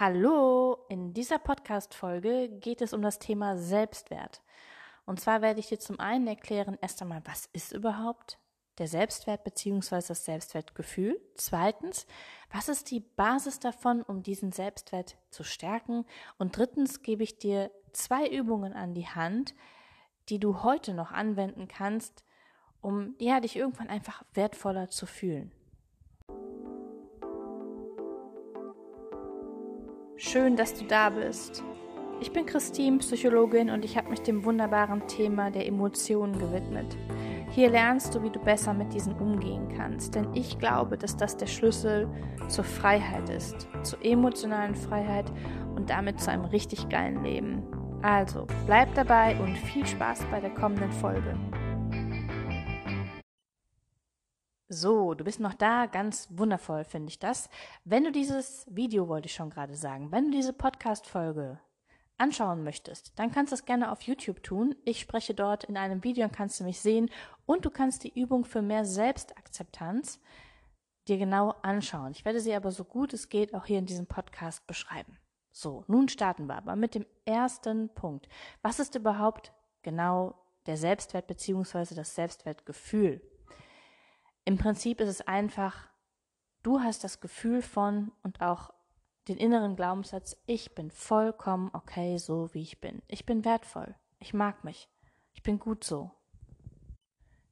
Hallo, in dieser Podcast-Folge geht es um das Thema Selbstwert. Und zwar werde ich dir zum einen erklären, erst einmal, was ist überhaupt der Selbstwert bzw. das Selbstwertgefühl? Zweitens, was ist die Basis davon, um diesen Selbstwert zu stärken? Und drittens gebe ich dir zwei Übungen an die Hand, die du heute noch anwenden kannst, um ja, dich irgendwann einfach wertvoller zu fühlen. Schön, dass du da bist. Ich bin Christine, Psychologin und ich habe mich dem wunderbaren Thema der Emotionen gewidmet. Hier lernst du, wie du besser mit diesen umgehen kannst, denn ich glaube, dass das der Schlüssel zur Freiheit ist, zur emotionalen Freiheit und damit zu einem richtig geilen Leben. Also, bleib dabei und viel Spaß bei der kommenden Folge. So, du bist noch da, ganz wundervoll finde ich das. Wenn du dieses Video, wollte ich schon gerade sagen, wenn du diese Podcast-Folge anschauen möchtest, dann kannst du es gerne auf YouTube tun. Ich spreche dort in einem Video und kannst du mich sehen und du kannst die Übung für mehr Selbstakzeptanz dir genau anschauen. Ich werde sie aber so gut es geht auch hier in diesem Podcast beschreiben. So, nun starten wir aber mit dem ersten Punkt. Was ist überhaupt genau der Selbstwert bzw. das Selbstwertgefühl? Im Prinzip ist es einfach, du hast das Gefühl von und auch den inneren Glaubenssatz, ich bin vollkommen okay, so wie ich bin. Ich bin wertvoll. Ich mag mich. Ich bin gut so.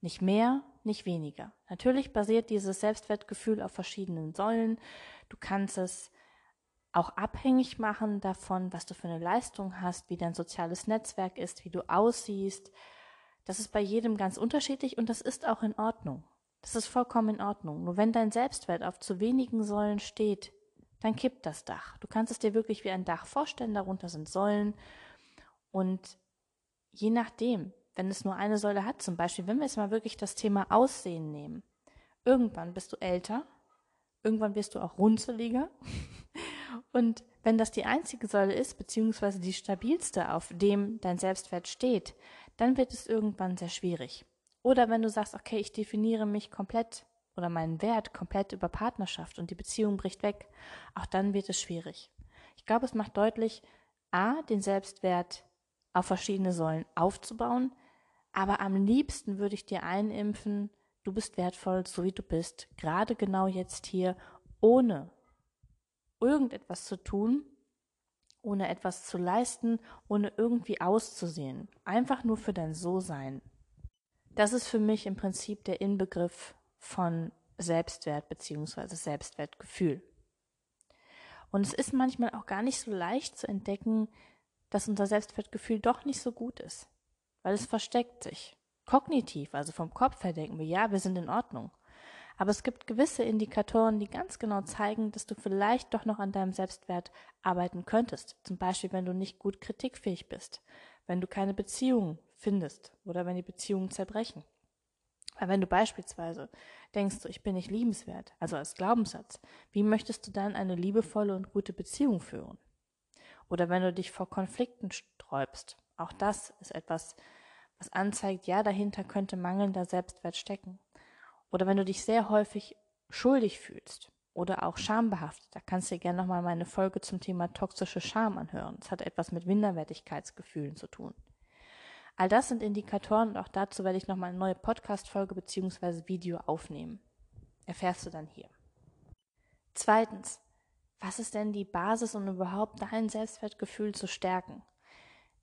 Nicht mehr, nicht weniger. Natürlich basiert dieses Selbstwertgefühl auf verschiedenen Säulen. Du kannst es auch abhängig machen davon, was du für eine Leistung hast, wie dein soziales Netzwerk ist, wie du aussiehst. Das ist bei jedem ganz unterschiedlich und das ist auch in Ordnung. Das ist vollkommen in Ordnung. Nur wenn dein Selbstwert auf zu wenigen Säulen steht, dann kippt das Dach. Du kannst es dir wirklich wie ein Dach vorstellen, darunter sind Säulen. Und je nachdem, wenn es nur eine Säule hat, zum Beispiel, wenn wir jetzt mal wirklich das Thema Aussehen nehmen, irgendwann bist du älter, irgendwann wirst du auch runzeliger. Und wenn das die einzige Säule ist, beziehungsweise die stabilste, auf dem dein Selbstwert steht, dann wird es irgendwann sehr schwierig. Oder wenn du sagst, okay, ich definiere mich komplett oder meinen Wert komplett über Partnerschaft und die Beziehung bricht weg, auch dann wird es schwierig. Ich glaube, es macht deutlich, a, den Selbstwert auf verschiedene Säulen aufzubauen, aber am liebsten würde ich dir einimpfen, du bist wertvoll, so wie du bist, gerade genau jetzt hier, ohne irgendetwas zu tun, ohne etwas zu leisten, ohne irgendwie auszusehen, einfach nur für dein So-Sein. Das ist für mich im Prinzip der Inbegriff von Selbstwert bzw. Selbstwertgefühl. Und es ist manchmal auch gar nicht so leicht zu entdecken, dass unser Selbstwertgefühl doch nicht so gut ist, weil es versteckt sich. Kognitiv, also vom Kopf her denken wir, ja, wir sind in Ordnung. Aber es gibt gewisse Indikatoren, die ganz genau zeigen, dass du vielleicht doch noch an deinem Selbstwert arbeiten könntest. Zum Beispiel, wenn du nicht gut kritikfähig bist, wenn du keine Beziehung findest oder wenn die Beziehungen zerbrechen. Weil wenn du beispielsweise denkst, ich bin nicht liebenswert, also als Glaubenssatz, wie möchtest du dann eine liebevolle und gute Beziehung führen? Oder wenn du dich vor Konflikten sträubst, auch das ist etwas, was anzeigt, ja, dahinter könnte mangelnder Selbstwert stecken. Oder wenn du dich sehr häufig schuldig fühlst oder auch schambehaftet, da kannst du dir gerne nochmal meine Folge zum Thema toxische Scham anhören. Das hat etwas mit Minderwertigkeitsgefühlen zu tun. All das sind Indikatoren und auch dazu werde ich nochmal eine neue Podcast-Folge bzw. Video aufnehmen. Erfährst du dann hier. Zweitens, was ist denn die Basis, um überhaupt dein Selbstwertgefühl zu stärken?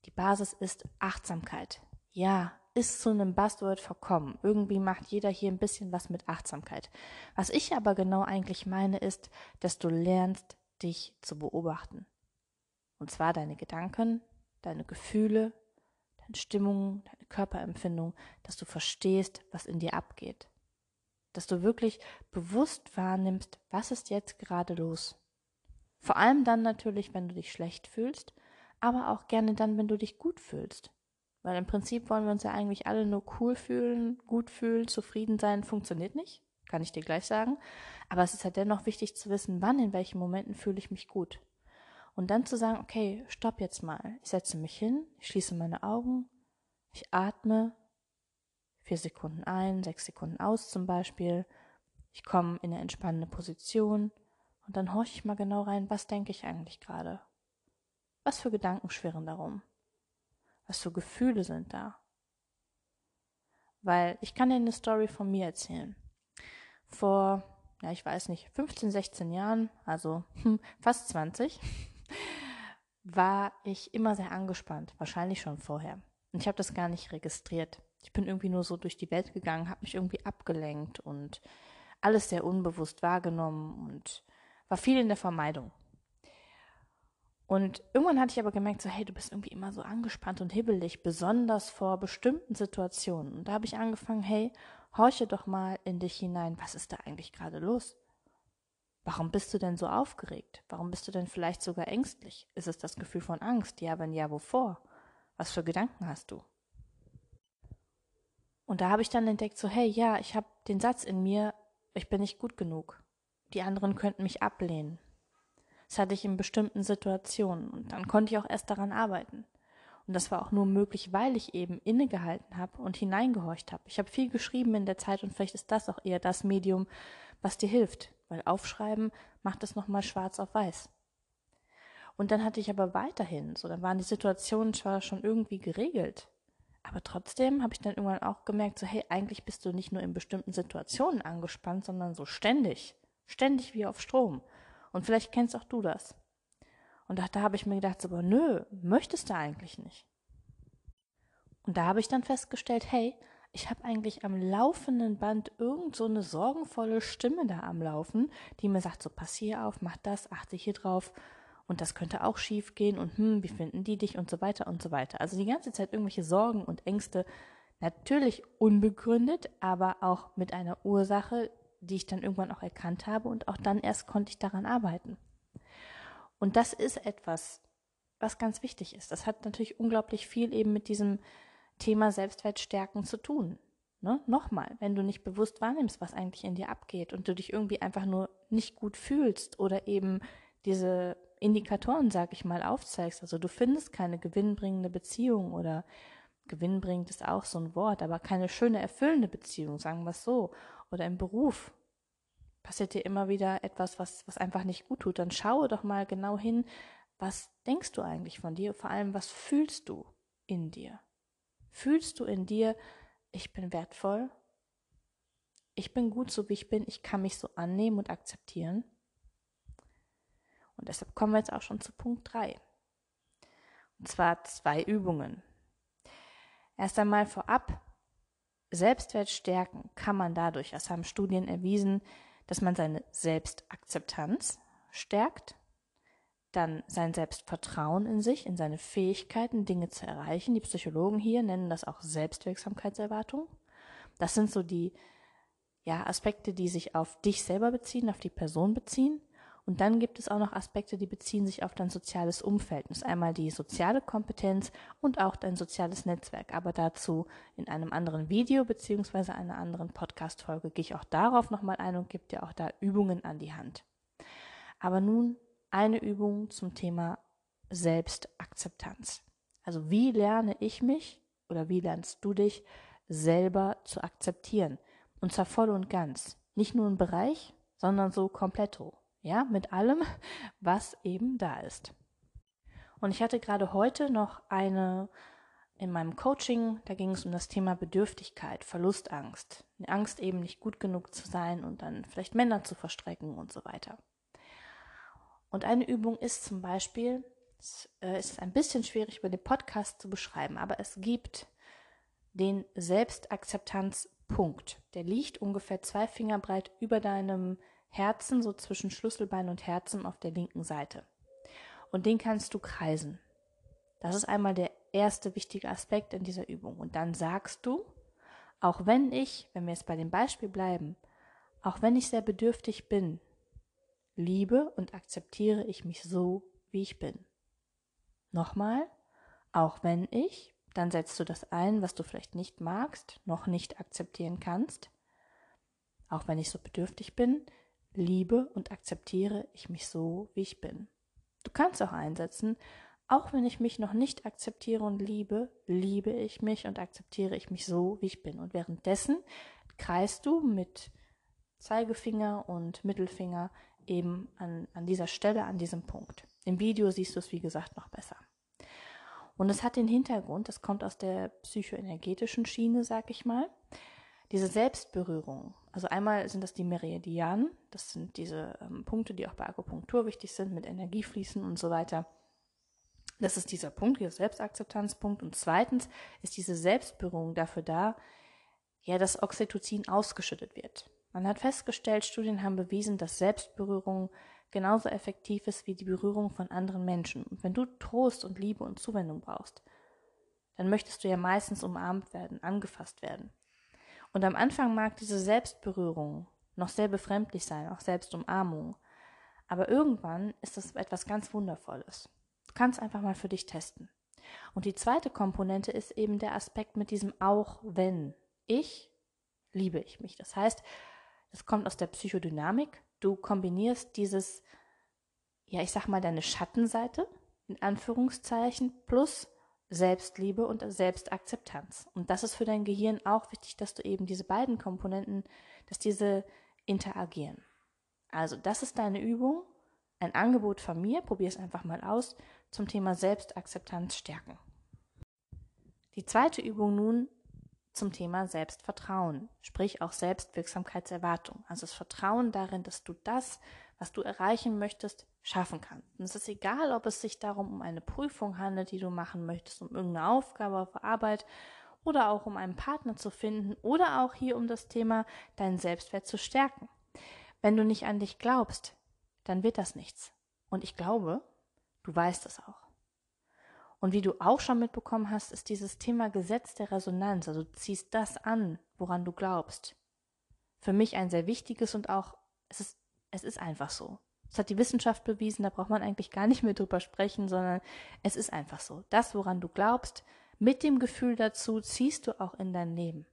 Die Basis ist Achtsamkeit. Ja, ist zu einem Buzzword verkommen. Irgendwie macht jeder hier ein bisschen was mit Achtsamkeit. Was ich aber genau eigentlich meine, ist, dass du lernst, dich zu beobachten. Und zwar deine Gedanken, deine Gefühle, deine Stimmung, deine Körperempfindung, dass du verstehst, was in dir abgeht. Dass du wirklich bewusst wahrnimmst, was ist jetzt gerade los. Vor allem dann natürlich, wenn du dich schlecht fühlst, aber auch gerne dann, wenn du dich gut fühlst. Weil im Prinzip wollen wir uns ja eigentlich alle nur cool fühlen, gut fühlen, zufrieden sein, funktioniert nicht. Kann ich dir gleich sagen. Aber es ist halt dennoch wichtig zu wissen, wann, in welchen Momenten fühle ich mich gut. Und dann zu sagen, okay, stopp jetzt mal. Ich setze mich hin, ich schließe meine Augen, ich atme vier Sekunden ein, sechs Sekunden aus zum Beispiel. Ich komme in eine entspannende Position Und dann horche ich mal genau rein, was denke ich eigentlich gerade? Was für Gedanken schwirren darum? Was für Gefühle sind da? Weil ich kann dir eine Story von mir erzählen. Vor, ja, ich weiß nicht, 15, 16 Jahren, also hm, fast 20, war ich immer sehr angespannt, wahrscheinlich schon vorher. Und ich habe das gar nicht registriert. Ich bin irgendwie nur so durch die Welt gegangen, habe mich irgendwie abgelenkt und alles sehr unbewusst wahrgenommen und war viel in der Vermeidung. Und irgendwann hatte ich aber gemerkt, so, hey, du bist irgendwie immer so angespannt und hibbelig, besonders vor bestimmten Situationen. Und da habe ich angefangen, hey, horche doch mal in dich hinein, was ist da eigentlich gerade los? Warum bist du denn so aufgeregt? Warum bist du denn vielleicht sogar ängstlich? Ist es das Gefühl von Angst? Ja, wenn ja, wovor? Was für Gedanken hast du? Und da habe ich dann entdeckt, so, hey, ja, ich habe den Satz in mir, ich bin nicht gut genug. Die anderen könnten mich ablehnen. Das hatte ich in bestimmten Situationen und dann konnte ich auch erst daran arbeiten. Und das war auch nur möglich, weil ich eben innegehalten habe und hineingehorcht habe. Ich habe viel geschrieben in der Zeit und vielleicht ist das auch eher das Medium, was dir hilft, weil Aufschreiben macht es nochmal schwarz auf weiß. Und dann hatte ich aber weiterhin, so dann waren die Situationen zwar schon irgendwie geregelt, aber trotzdem habe ich dann irgendwann auch gemerkt, so hey, eigentlich bist du nicht nur in bestimmten Situationen angespannt, sondern so ständig, ständig wie auf Strom. Und vielleicht kennst auch du das. Und da, da habe ich mir gedacht, so, aber nö, möchtest du eigentlich nicht. Und da habe ich dann festgestellt, hey, ich habe eigentlich am laufenden Band irgend so eine sorgenvolle Stimme da am Laufen, die mir sagt, so pass hier auf, mach das, achte hier drauf und das könnte auch schief gehen und hm, wie finden die dich und so weiter und so weiter. Also die ganze Zeit irgendwelche Sorgen und Ängste, natürlich unbegründet, aber auch mit einer Ursache, die ich dann irgendwann auch erkannt habe und auch dann erst konnte ich daran arbeiten. Und das ist etwas, was ganz wichtig ist. Das hat natürlich unglaublich viel eben mit diesem Thema Selbstwertstärken zu tun. Ne? Nochmal, wenn du nicht bewusst wahrnimmst, was eigentlich in dir abgeht und du dich irgendwie einfach nur nicht gut fühlst oder eben diese Indikatoren, sag ich mal, aufzeigst, also du findest keine gewinnbringende Beziehung oder gewinnbringend ist auch so ein Wort, aber keine schöne, erfüllende Beziehung, sagen wir es so, oder im Beruf passiert dir immer wieder etwas, was, was einfach nicht gut tut, dann schaue doch mal genau hin, was denkst du eigentlich von dir, vor allem, was fühlst du in dir? Fühlst du in dir, ich bin wertvoll, ich bin gut so wie ich bin, ich kann mich so annehmen und akzeptieren? Und deshalb kommen wir jetzt auch schon zu Punkt 3. Und zwar zwei Übungen. Erst einmal vorab, Selbstwert stärken kann man dadurch, das haben Studien erwiesen, dass man seine Selbstakzeptanz stärkt, dann sein Selbstvertrauen in sich, in seine Fähigkeiten, Dinge zu erreichen. Die Psychologen hier nennen das auch Selbstwirksamkeitserwartung. Das sind so die ja, Aspekte, die sich auf dich selber beziehen, auf die Person beziehen. Und dann gibt es auch noch Aspekte, die beziehen sich auf dein soziales Umfeld. Das ist einmal die soziale Kompetenz und auch dein soziales Netzwerk. Aber dazu in einem anderen Video beziehungsweise einer anderen Podcast-Folge gehe ich auch darauf nochmal ein und gebe dir auch da Übungen an die Hand. Aber nun eine Übung zum Thema Selbstakzeptanz. Also wie lerne ich mich oder wie lernst du dich selber zu akzeptieren? Und zwar voll und ganz. Nicht nur ein Bereich, sondern so kompletto ja, mit allem, was eben da ist. Und ich hatte gerade heute noch eine in meinem Coaching, da ging es um das Thema Bedürftigkeit, Verlustangst, die Angst eben nicht gut genug zu sein und dann vielleicht Männer zu verstrecken und so weiter. Und eine Übung ist zum Beispiel, es äh, ist ein bisschen schwierig über den Podcast zu beschreiben, aber es gibt den Selbstakzeptanzpunkt. Der liegt ungefähr zwei Finger breit über deinem Herzen, so zwischen Schlüsselbein und Herzen auf der linken Seite. Und den kannst du kreisen. Das ist einmal der erste wichtige Aspekt in dieser Übung. Und dann sagst du, auch wenn ich, wenn wir jetzt bei dem Beispiel bleiben, auch wenn ich sehr bedürftig bin, liebe und akzeptiere ich mich so, wie ich bin. Nochmal, auch wenn ich, dann setzt du das ein, was du vielleicht nicht magst, noch nicht akzeptieren kannst. Auch wenn ich so bedürftig bin, liebe und akzeptiere ich mich so, wie ich bin. Du kannst auch einsetzen, auch wenn ich mich noch nicht akzeptiere und liebe, liebe ich mich und akzeptiere ich mich so, wie ich bin. Und währenddessen kreist du mit Zeigefinger und Mittelfinger eben an, an dieser Stelle, an diesem Punkt. Im Video siehst du es, wie gesagt, noch besser. Und es hat den Hintergrund, das kommt aus der psychoenergetischen Schiene, sag ich mal, diese Selbstberührung. Also einmal sind das die Meridianen, das sind diese ähm, Punkte, die auch bei Akupunktur wichtig sind, mit Energiefließen und so weiter. Das ist dieser Punkt, dieser Selbstakzeptanzpunkt. Und zweitens ist diese Selbstberührung dafür da, ja, dass Oxytocin ausgeschüttet wird. Man hat festgestellt, Studien haben bewiesen, dass Selbstberührung genauso effektiv ist wie die Berührung von anderen Menschen. Und wenn du Trost und Liebe und Zuwendung brauchst, dann möchtest du ja meistens umarmt werden, angefasst werden. Und am Anfang mag diese Selbstberührung noch sehr befremdlich sein, auch Selbstumarmung. Aber irgendwann ist das etwas ganz Wundervolles. Du kannst einfach mal für dich testen. Und die zweite Komponente ist eben der Aspekt mit diesem auch wenn. Ich liebe ich mich. Das heißt, es kommt aus der Psychodynamik. Du kombinierst dieses, ja, ich sag mal, deine Schattenseite, in Anführungszeichen, plus Selbstliebe und Selbstakzeptanz. Und das ist für dein Gehirn auch wichtig, dass du eben diese beiden Komponenten, dass diese interagieren. Also, das ist deine Übung, ein Angebot von mir, probier es einfach mal aus, zum Thema Selbstakzeptanz stärken. Die zweite Übung nun zum Thema Selbstvertrauen, sprich auch Selbstwirksamkeitserwartung, also das Vertrauen darin, dass du das, was du erreichen möchtest, schaffen kannst. Und es ist egal, ob es sich darum um eine Prüfung handelt, die du machen möchtest, um irgendeine Aufgabe auf Arbeit oder auch um einen Partner zu finden oder auch hier um das Thema deinen Selbstwert zu stärken. Wenn du nicht an dich glaubst, dann wird das nichts. Und ich glaube, du weißt es auch. Und wie du auch schon mitbekommen hast, ist dieses Thema Gesetz der Resonanz, also du ziehst das an, woran du glaubst. Für mich ein sehr wichtiges und auch, es ist, es ist einfach so. Das hat die Wissenschaft bewiesen, da braucht man eigentlich gar nicht mehr drüber sprechen, sondern es ist einfach so. Das, woran du glaubst, mit dem Gefühl dazu ziehst du auch in dein Leben.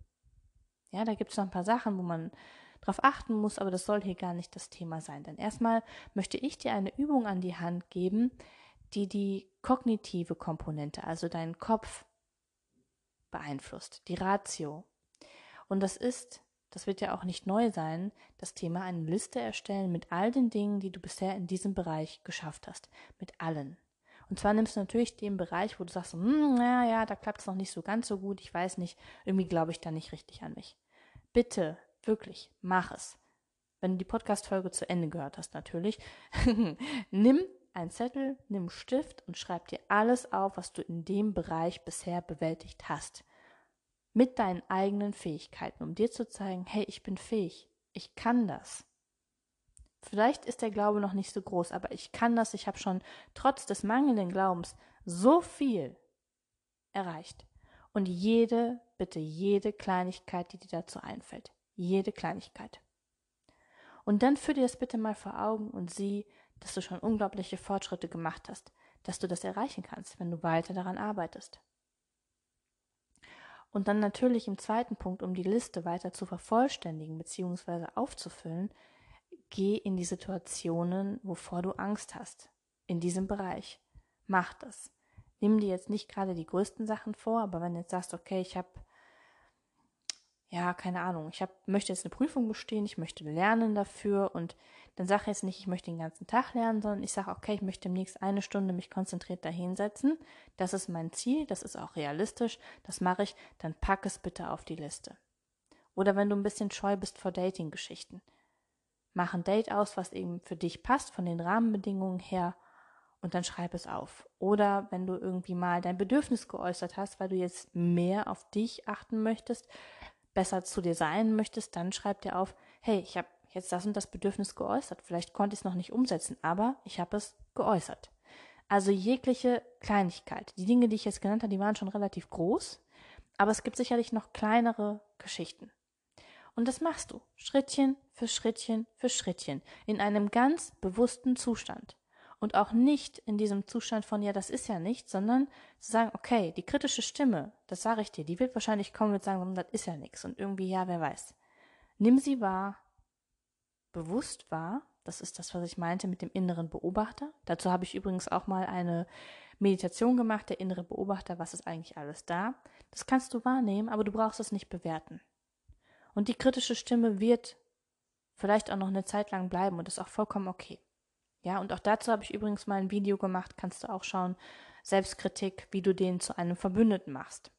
Ja, da gibt es noch ein paar Sachen, wo man drauf achten muss, aber das soll hier gar nicht das Thema sein. Denn erstmal möchte ich dir eine Übung an die Hand geben, die die kognitive Komponente, also deinen Kopf beeinflusst, die Ratio. Und das ist, das wird ja auch nicht neu sein, das Thema eine Liste erstellen mit all den Dingen, die du bisher in diesem Bereich geschafft hast. Mit allen. Und zwar nimmst du natürlich den Bereich, wo du sagst, hm, naja, ja, da klappt es noch nicht so ganz so gut, ich weiß nicht, irgendwie glaube ich da nicht richtig an mich. Bitte, wirklich, mach es. Wenn du die Podcast-Folge zu Ende gehört hast, natürlich, nimm einen Zettel, nimm einen Stift und schreib dir alles auf, was du in dem Bereich bisher bewältigt hast. Mit deinen eigenen Fähigkeiten, um dir zu zeigen, hey, ich bin fähig, ich kann das. Vielleicht ist der Glaube noch nicht so groß, aber ich kann das, ich habe schon trotz des mangelnden Glaubens so viel erreicht. Und jede, bitte jede Kleinigkeit, die dir dazu einfällt, jede Kleinigkeit. Und dann führ dir das bitte mal vor Augen und sieh, dass du schon unglaubliche Fortschritte gemacht hast, dass du das erreichen kannst, wenn du weiter daran arbeitest. Und dann natürlich im zweiten Punkt, um die Liste weiter zu vervollständigen bzw. aufzufüllen, geh in die Situationen, wovor du Angst hast, in diesem Bereich. Mach das. Nimm dir jetzt nicht gerade die größten Sachen vor, aber wenn du jetzt sagst, okay, ich habe ja, keine Ahnung, ich hab, möchte jetzt eine Prüfung bestehen, ich möchte lernen dafür und dann sage ich jetzt nicht, ich möchte den ganzen Tag lernen, sondern ich sage, okay, ich möchte demnächst eine Stunde mich konzentriert dahinsetzen. Das ist mein Ziel, das ist auch realistisch, das mache ich, dann pack es bitte auf die Liste. Oder wenn du ein bisschen scheu bist vor Dating-Geschichten. Mach ein Date aus, was eben für dich passt, von den Rahmenbedingungen her, und dann schreib es auf. Oder wenn du irgendwie mal dein Bedürfnis geäußert hast, weil du jetzt mehr auf dich achten möchtest, besser zu dir sein möchtest, dann schreib dir auf, hey, ich habe jetzt das und das Bedürfnis geäußert. Vielleicht konnte ich es noch nicht umsetzen, aber ich habe es geäußert. Also jegliche Kleinigkeit. Die Dinge, die ich jetzt genannt habe, die waren schon relativ groß, aber es gibt sicherlich noch kleinere Geschichten. Und das machst du Schrittchen für Schrittchen für Schrittchen in einem ganz bewussten Zustand und auch nicht in diesem Zustand von, ja, das ist ja nicht, sondern zu sagen, okay, die kritische Stimme, das sage ich dir, die wird wahrscheinlich kommen und sagen, das ist ja nichts und irgendwie, ja, wer weiß. Nimm sie wahr, bewusst wahr, das ist das, was ich meinte mit dem inneren Beobachter. Dazu habe ich übrigens auch mal eine Meditation gemacht, der innere Beobachter, was ist eigentlich alles da. Das kannst du wahrnehmen, aber du brauchst es nicht bewerten. Und die kritische Stimme wird vielleicht auch noch eine Zeit lang bleiben und ist auch vollkommen okay. Ja, und auch dazu habe ich übrigens mal ein Video gemacht, kannst du auch schauen. Selbstkritik, wie du den zu einem Verbündeten machst.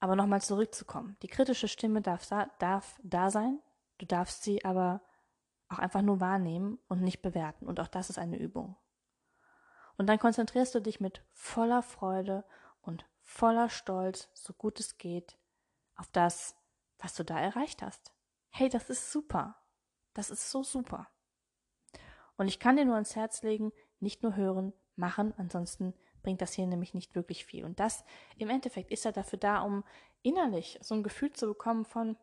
Aber nochmal zurückzukommen. Die kritische Stimme darf, darf da sein, du darfst sie aber auch einfach nur wahrnehmen und nicht bewerten. Und auch das ist eine Übung. Und dann konzentrierst du dich mit voller Freude und voller Stolz, so gut es geht, auf das, was du da erreicht hast. Hey, das ist super. Das ist so super. Und ich kann dir nur ans Herz legen, nicht nur hören, machen, ansonsten bringt das hier nämlich nicht wirklich viel. Und das im Endeffekt ist ja dafür da, um innerlich so ein Gefühl zu bekommen von,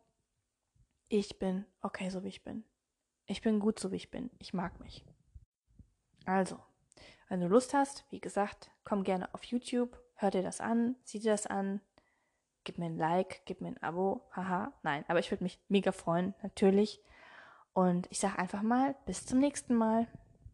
ich bin okay, so wie ich bin. Ich bin gut, so wie ich bin. Ich mag mich. Also, wenn du Lust hast, wie gesagt, komm gerne auf YouTube, hör dir das an, sieh dir das an, gib mir ein Like, gib mir ein Abo, haha, nein, aber ich würde mich mega freuen, natürlich. Und ich sage einfach mal, bis zum nächsten Mal.